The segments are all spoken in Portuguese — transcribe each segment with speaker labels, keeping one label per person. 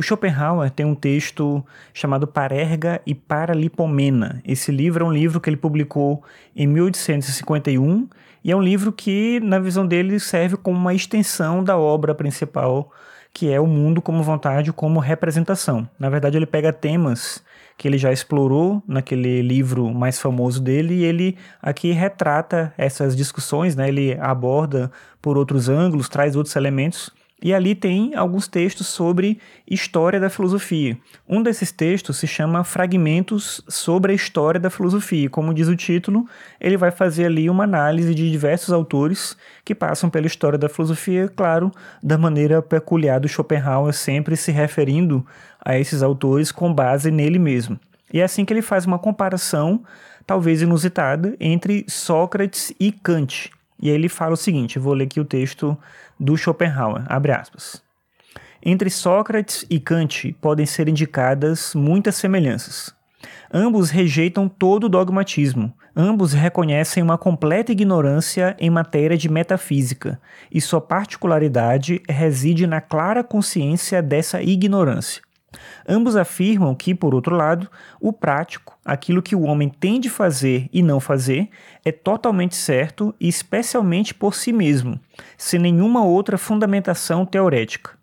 Speaker 1: O Schopenhauer tem um texto chamado Parerga e Paralipomena. Esse livro é um livro que ele publicou em 1851 e é um livro que, na visão dele, serve como uma extensão da obra principal, que é o mundo como vontade, como representação. Na verdade, ele pega temas que ele já explorou naquele livro mais famoso dele e ele aqui retrata essas discussões, né? Ele aborda por outros ângulos, traz outros elementos e ali tem alguns textos sobre história da filosofia. Um desses textos se chama Fragmentos sobre a História da Filosofia. Como diz o título, ele vai fazer ali uma análise de diversos autores que passam pela história da filosofia, claro, da maneira peculiar do Schopenhauer, sempre se referindo a esses autores com base nele mesmo. E é assim que ele faz uma comparação, talvez inusitada, entre Sócrates e Kant. E aí ele fala o seguinte, vou ler aqui o texto do Schopenhauer, abre aspas. Entre Sócrates e Kant podem ser indicadas muitas semelhanças. Ambos rejeitam todo dogmatismo, ambos reconhecem uma completa ignorância em matéria de metafísica, e sua particularidade reside na clara consciência dessa ignorância. Ambos afirmam que, por outro lado, o prático, aquilo que o homem tem de fazer e não fazer, é totalmente certo e especialmente por si mesmo, sem nenhuma outra fundamentação teorética.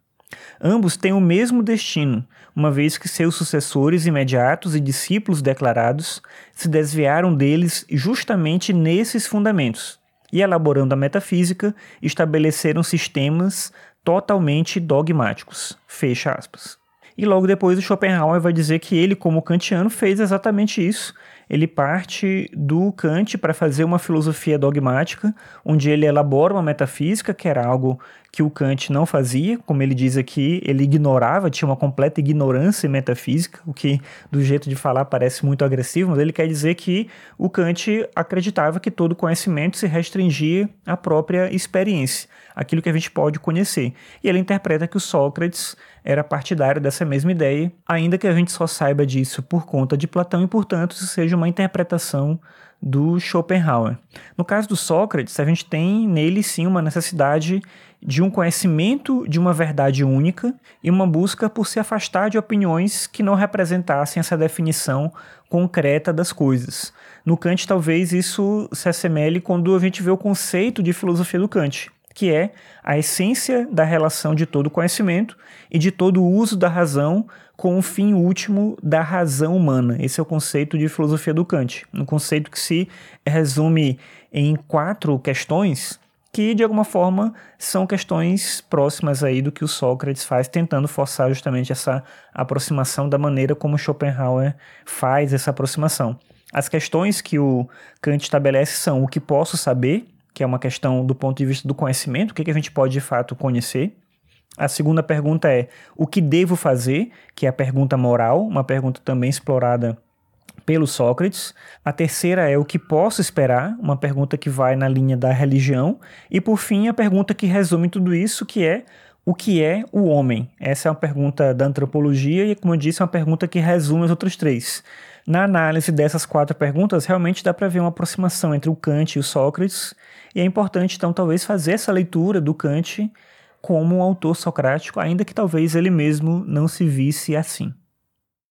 Speaker 1: Ambos têm o mesmo destino, uma vez que seus sucessores imediatos e discípulos declarados se desviaram deles justamente nesses fundamentos, e elaborando a metafísica, estabeleceram sistemas totalmente dogmáticos. Fecha aspas. E logo depois o Schopenhauer vai dizer que ele, como kantiano, fez exatamente isso. Ele parte do Kant para fazer uma filosofia dogmática, onde ele elabora uma metafísica, que era algo que o Kant não fazia, como ele diz aqui, ele ignorava, tinha uma completa ignorância em metafísica, o que do jeito de falar parece muito agressivo, mas ele quer dizer que o Kant acreditava que todo conhecimento se restringia à própria experiência, aquilo que a gente pode conhecer. E ele interpreta que o Sócrates era partidário dessa mesma ideia, ainda que a gente só saiba disso por conta de Platão e, portanto, isso seja uma interpretação do Schopenhauer. No caso do Sócrates, a gente tem nele sim uma necessidade de um conhecimento de uma verdade única e uma busca por se afastar de opiniões que não representassem essa definição concreta das coisas. No Kant, talvez isso se assemelhe quando a gente vê o conceito de filosofia do Kant, que é a essência da relação de todo conhecimento e de todo uso da razão com o fim último da razão humana. Esse é o conceito de filosofia do Kant, um conceito que se resume em quatro questões que de alguma forma são questões próximas aí do que o Sócrates faz, tentando forçar justamente essa aproximação da maneira como Schopenhauer faz essa aproximação. As questões que o Kant estabelece são o que posso saber, que é uma questão do ponto de vista do conhecimento, o que, que a gente pode de fato conhecer. A segunda pergunta é o que devo fazer, que é a pergunta moral, uma pergunta também explorada pelo Sócrates. A terceira é o que posso esperar, uma pergunta que vai na linha da religião. E por fim, a pergunta que resume tudo isso, que é o que é o homem? Essa é uma pergunta da antropologia e, como eu disse, é uma pergunta que resume as outras três. Na análise dessas quatro perguntas, realmente dá para ver uma aproximação entre o Kant e o Sócrates, e é importante, então, talvez fazer essa leitura do Kant como um autor socrático, ainda que talvez ele mesmo não se visse assim.